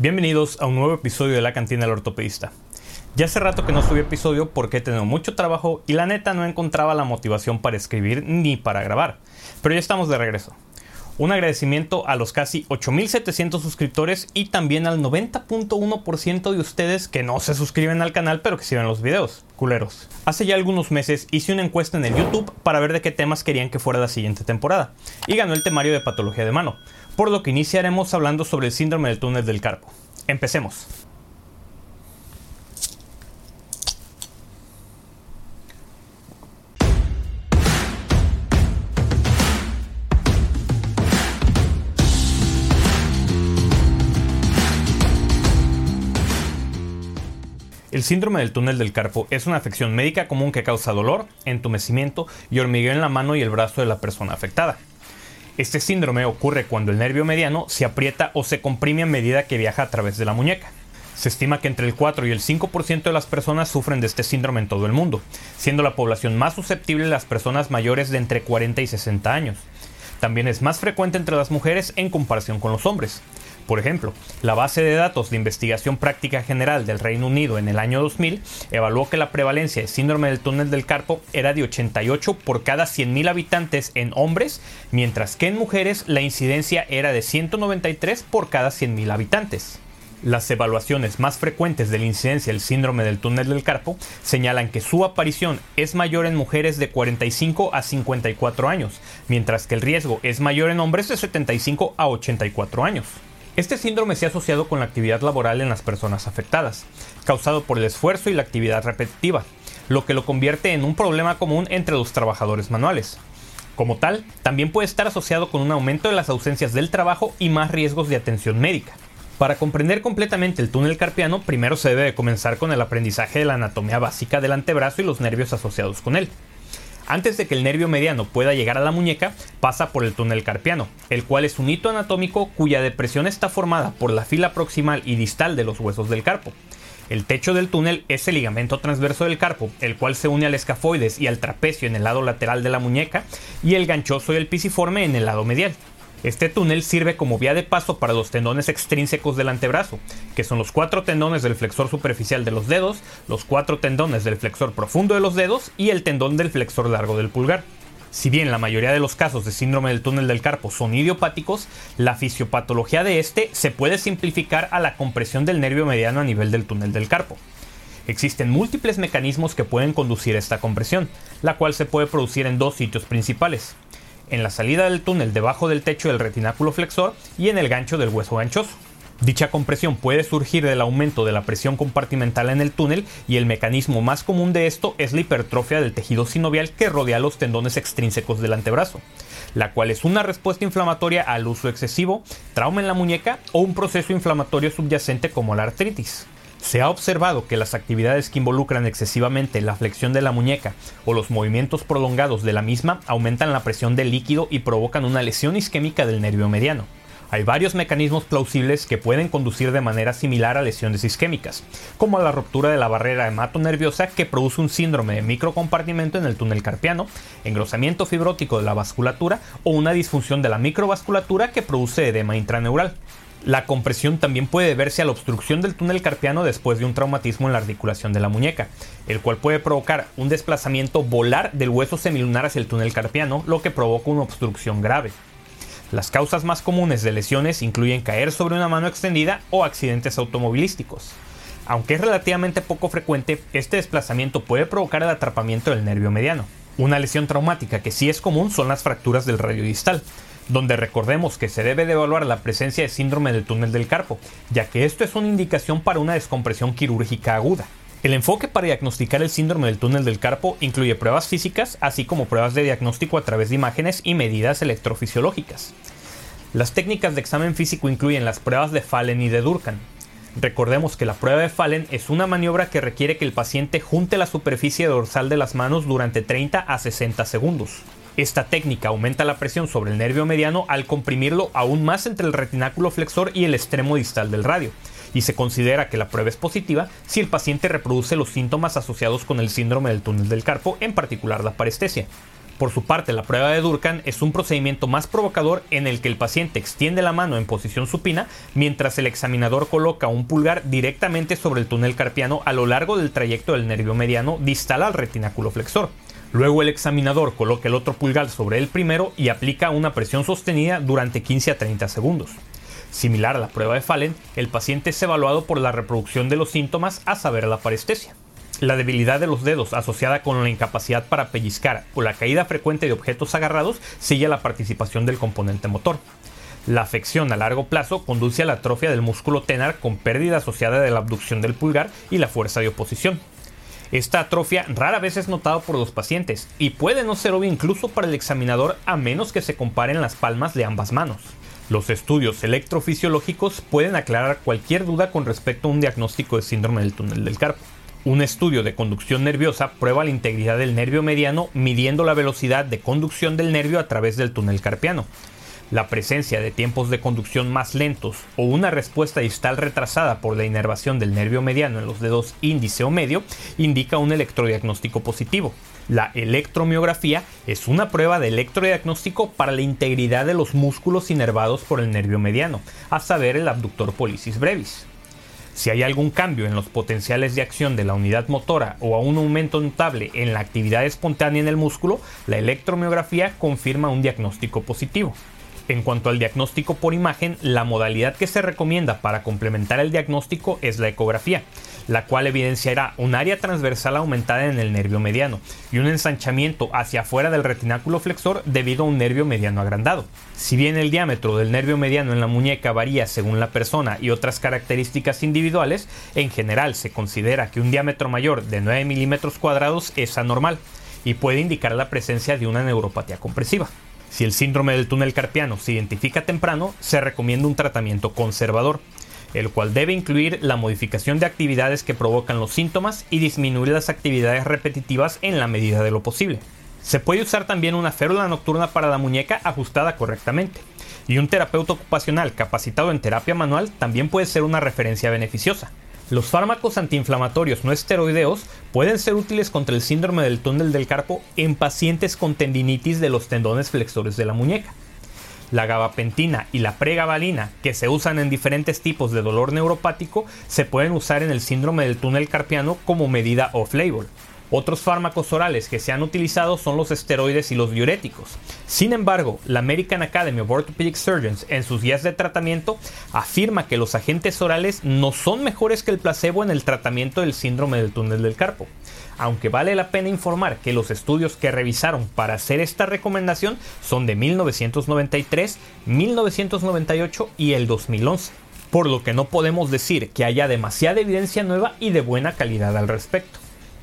Bienvenidos a un nuevo episodio de La Cantina del Ortopedista. Ya hace rato que no subí episodio porque he tenido mucho trabajo y la neta no encontraba la motivación para escribir ni para grabar. Pero ya estamos de regreso. Un agradecimiento a los casi 8.700 suscriptores y también al 90.1% de ustedes que no se suscriben al canal pero que siguen los videos. Culeros. Hace ya algunos meses hice una encuesta en el YouTube para ver de qué temas querían que fuera la siguiente temporada y ganó el temario de patología de mano, por lo que iniciaremos hablando sobre el síndrome del túnel del carpo. Empecemos. El síndrome del túnel del carpo es una afección médica común que causa dolor, entumecimiento y hormigueo en la mano y el brazo de la persona afectada. Este síndrome ocurre cuando el nervio mediano se aprieta o se comprime a medida que viaja a través de la muñeca. Se estima que entre el 4 y el 5% de las personas sufren de este síndrome en todo el mundo, siendo la población más susceptible las personas mayores de entre 40 y 60 años. También es más frecuente entre las mujeres en comparación con los hombres. Por ejemplo, la base de datos de investigación práctica general del Reino Unido en el año 2000 evaluó que la prevalencia de síndrome del túnel del carpo era de 88 por cada 100.000 habitantes en hombres, mientras que en mujeres la incidencia era de 193 por cada 100.000 habitantes. Las evaluaciones más frecuentes de la incidencia del síndrome del túnel del carpo señalan que su aparición es mayor en mujeres de 45 a 54 años, mientras que el riesgo es mayor en hombres de 75 a 84 años. Este síndrome se ha asociado con la actividad laboral en las personas afectadas, causado por el esfuerzo y la actividad repetitiva, lo que lo convierte en un problema común entre los trabajadores manuales. Como tal, también puede estar asociado con un aumento de las ausencias del trabajo y más riesgos de atención médica. Para comprender completamente el túnel carpiano, primero se debe comenzar con el aprendizaje de la anatomía básica del antebrazo y los nervios asociados con él. Antes de que el nervio mediano pueda llegar a la muñeca, pasa por el túnel carpiano, el cual es un hito anatómico cuya depresión está formada por la fila proximal y distal de los huesos del carpo. El techo del túnel es el ligamento transverso del carpo, el cual se une al escafoides y al trapecio en el lado lateral de la muñeca, y el ganchoso y el pisiforme en el lado medial. Este túnel sirve como vía de paso para los tendones extrínsecos del antebrazo, que son los cuatro tendones del flexor superficial de los dedos, los cuatro tendones del flexor profundo de los dedos y el tendón del flexor largo del pulgar. Si bien la mayoría de los casos de síndrome del túnel del carpo son idiopáticos, la fisiopatología de este se puede simplificar a la compresión del nervio mediano a nivel del túnel del carpo. Existen múltiples mecanismos que pueden conducir a esta compresión, la cual se puede producir en dos sitios principales en la salida del túnel debajo del techo del retináculo flexor y en el gancho del hueso ganchoso. Dicha compresión puede surgir del aumento de la presión compartimental en el túnel y el mecanismo más común de esto es la hipertrofia del tejido sinovial que rodea los tendones extrínsecos del antebrazo, la cual es una respuesta inflamatoria al uso excesivo, trauma en la muñeca o un proceso inflamatorio subyacente como la artritis. Se ha observado que las actividades que involucran excesivamente la flexión de la muñeca o los movimientos prolongados de la misma aumentan la presión del líquido y provocan una lesión isquémica del nervio mediano. Hay varios mecanismos plausibles que pueden conducir de manera similar a lesiones isquémicas, como la ruptura de la barrera hemato-nerviosa que produce un síndrome de microcompartimento en el túnel carpiano, engrosamiento fibrótico de la vasculatura o una disfunción de la microvasculatura que produce edema intraneural. La compresión también puede deberse a la obstrucción del túnel carpiano después de un traumatismo en la articulación de la muñeca, el cual puede provocar un desplazamiento volar del hueso semilunar hacia el túnel carpiano, lo que provoca una obstrucción grave. Las causas más comunes de lesiones incluyen caer sobre una mano extendida o accidentes automovilísticos. Aunque es relativamente poco frecuente, este desplazamiento puede provocar el atrapamiento del nervio mediano. Una lesión traumática que sí es común son las fracturas del radio distal, donde recordemos que se debe de evaluar la presencia de síndrome del túnel del carpo, ya que esto es una indicación para una descompresión quirúrgica aguda. El enfoque para diagnosticar el síndrome del túnel del carpo incluye pruebas físicas, así como pruebas de diagnóstico a través de imágenes y medidas electrofisiológicas. Las técnicas de examen físico incluyen las pruebas de Fallen y de Durkheim. Recordemos que la prueba de Fallen es una maniobra que requiere que el paciente junte la superficie dorsal de las manos durante 30 a 60 segundos. Esta técnica aumenta la presión sobre el nervio mediano al comprimirlo aún más entre el retináculo flexor y el extremo distal del radio, y se considera que la prueba es positiva si el paciente reproduce los síntomas asociados con el síndrome del túnel del carpo, en particular la parestesia. Por su parte, la prueba de Durkan es un procedimiento más provocador en el que el paciente extiende la mano en posición supina mientras el examinador coloca un pulgar directamente sobre el túnel carpiano a lo largo del trayecto del nervio mediano distal al retináculo flexor. Luego el examinador coloca el otro pulgar sobre el primero y aplica una presión sostenida durante 15 a 30 segundos. Similar a la prueba de Fallen, el paciente es evaluado por la reproducción de los síntomas a saber la parestesia. La debilidad de los dedos asociada con la incapacidad para pellizcar o la caída frecuente de objetos agarrados sigue la participación del componente motor. La afección a largo plazo conduce a la atrofia del músculo tenar con pérdida asociada de la abducción del pulgar y la fuerza de oposición. Esta atrofia rara vez es notada por los pacientes y puede no ser obvia incluso para el examinador a menos que se comparen las palmas de ambas manos. Los estudios electrofisiológicos pueden aclarar cualquier duda con respecto a un diagnóstico de síndrome del túnel del carpo. Un estudio de conducción nerviosa prueba la integridad del nervio mediano midiendo la velocidad de conducción del nervio a través del túnel carpiano. La presencia de tiempos de conducción más lentos o una respuesta distal retrasada por la inervación del nervio mediano en los dedos índice o medio indica un electrodiagnóstico positivo. La electromiografía es una prueba de electrodiagnóstico para la integridad de los músculos inervados por el nervio mediano, a saber el abductor pollicis brevis. Si hay algún cambio en los potenciales de acción de la unidad motora o a un aumento notable en la actividad espontánea en el músculo, la electromiografía confirma un diagnóstico positivo. En cuanto al diagnóstico por imagen, la modalidad que se recomienda para complementar el diagnóstico es la ecografía, la cual evidenciará un área transversal aumentada en el nervio mediano y un ensanchamiento hacia afuera del retináculo flexor debido a un nervio mediano agrandado. Si bien el diámetro del nervio mediano en la muñeca varía según la persona y otras características individuales, en general se considera que un diámetro mayor de 9 milímetros cuadrados es anormal y puede indicar la presencia de una neuropatía compresiva. Si el síndrome del túnel carpiano se identifica temprano, se recomienda un tratamiento conservador el cual debe incluir la modificación de actividades que provocan los síntomas y disminuir las actividades repetitivas en la medida de lo posible. Se puede usar también una férula nocturna para la muñeca ajustada correctamente. Y un terapeuta ocupacional capacitado en terapia manual también puede ser una referencia beneficiosa. Los fármacos antiinflamatorios no esteroideos pueden ser útiles contra el síndrome del túnel del carpo en pacientes con tendinitis de los tendones flexores de la muñeca la gabapentina y la pregabalina, que se usan en diferentes tipos de dolor neuropático, se pueden usar en el síndrome del túnel carpiano como medida off-label. Otros fármacos orales que se han utilizado son los esteroides y los diuréticos. Sin embargo, la American Academy of Orthopedic Surgeons en sus guías de tratamiento afirma que los agentes orales no son mejores que el placebo en el tratamiento del síndrome del túnel del carpo aunque vale la pena informar que los estudios que revisaron para hacer esta recomendación son de 1993, 1998 y el 2011, por lo que no podemos decir que haya demasiada evidencia nueva y de buena calidad al respecto.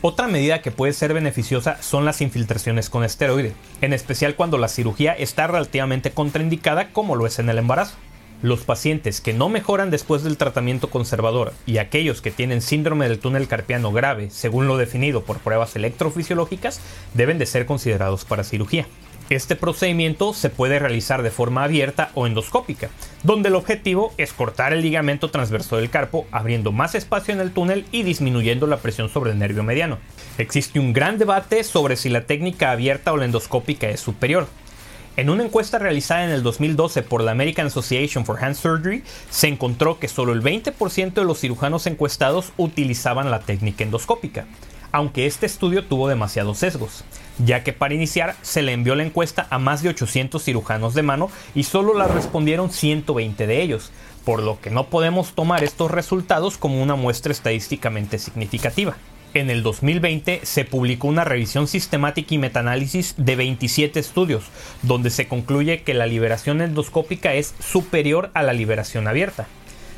Otra medida que puede ser beneficiosa son las infiltraciones con esteroide, en especial cuando la cirugía está relativamente contraindicada como lo es en el embarazo. Los pacientes que no mejoran después del tratamiento conservador y aquellos que tienen síndrome del túnel carpiano grave, según lo definido por pruebas electrofisiológicas, deben de ser considerados para cirugía. Este procedimiento se puede realizar de forma abierta o endoscópica, donde el objetivo es cortar el ligamento transverso del carpo, abriendo más espacio en el túnel y disminuyendo la presión sobre el nervio mediano. Existe un gran debate sobre si la técnica abierta o la endoscópica es superior. En una encuesta realizada en el 2012 por la American Association for Hand Surgery, se encontró que solo el 20% de los cirujanos encuestados utilizaban la técnica endoscópica, aunque este estudio tuvo demasiados sesgos, ya que para iniciar se le envió la encuesta a más de 800 cirujanos de mano y solo la respondieron 120 de ellos, por lo que no podemos tomar estos resultados como una muestra estadísticamente significativa. En el 2020 se publicó una revisión sistemática y metaanálisis de 27 estudios, donde se concluye que la liberación endoscópica es superior a la liberación abierta.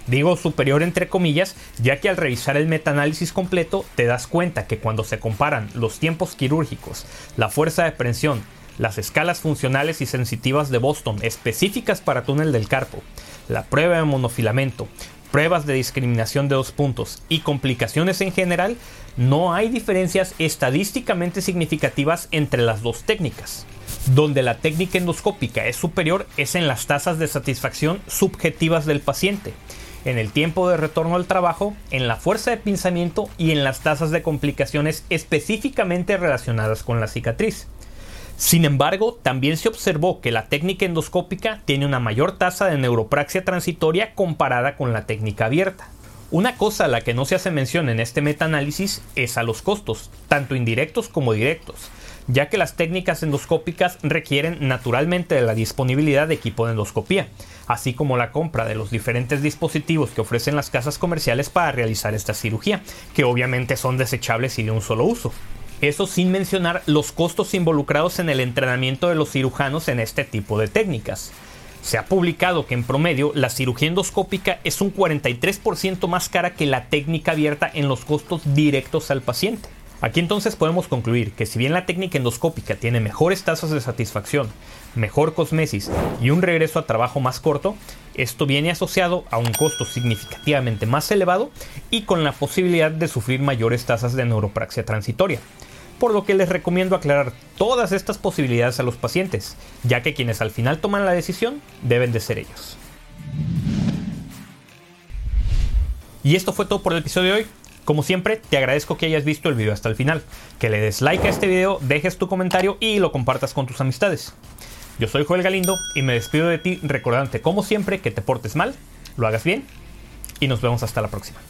Digo superior entre comillas, ya que al revisar el metaanálisis completo te das cuenta que cuando se comparan los tiempos quirúrgicos, la fuerza de presión, las escalas funcionales y sensitivas de Boston específicas para túnel del carpo, la prueba de monofilamento, pruebas de discriminación de dos puntos y complicaciones en general, no hay diferencias estadísticamente significativas entre las dos técnicas. Donde la técnica endoscópica es superior es en las tasas de satisfacción subjetivas del paciente, en el tiempo de retorno al trabajo, en la fuerza de pinzamiento y en las tasas de complicaciones específicamente relacionadas con la cicatriz. Sin embargo, también se observó que la técnica endoscópica tiene una mayor tasa de neuropraxia transitoria comparada con la técnica abierta. Una cosa a la que no se hace mención en este metaanálisis es a los costos, tanto indirectos como directos, ya que las técnicas endoscópicas requieren naturalmente de la disponibilidad de equipo de endoscopía, así como la compra de los diferentes dispositivos que ofrecen las casas comerciales para realizar esta cirugía, que obviamente son desechables y de un solo uso. Eso sin mencionar los costos involucrados en el entrenamiento de los cirujanos en este tipo de técnicas. Se ha publicado que en promedio la cirugía endoscópica es un 43% más cara que la técnica abierta en los costos directos al paciente. Aquí entonces podemos concluir que si bien la técnica endoscópica tiene mejores tasas de satisfacción, mejor cosmesis y un regreso a trabajo más corto, esto viene asociado a un costo significativamente más elevado y con la posibilidad de sufrir mayores tasas de neuropraxia transitoria por lo que les recomiendo aclarar todas estas posibilidades a los pacientes, ya que quienes al final toman la decisión deben de ser ellos. Y esto fue todo por el episodio de hoy. Como siempre, te agradezco que hayas visto el video hasta el final, que le des like a este video, dejes tu comentario y lo compartas con tus amistades. Yo soy Joel Galindo y me despido de ti recordándote como siempre que te portes mal, lo hagas bien y nos vemos hasta la próxima.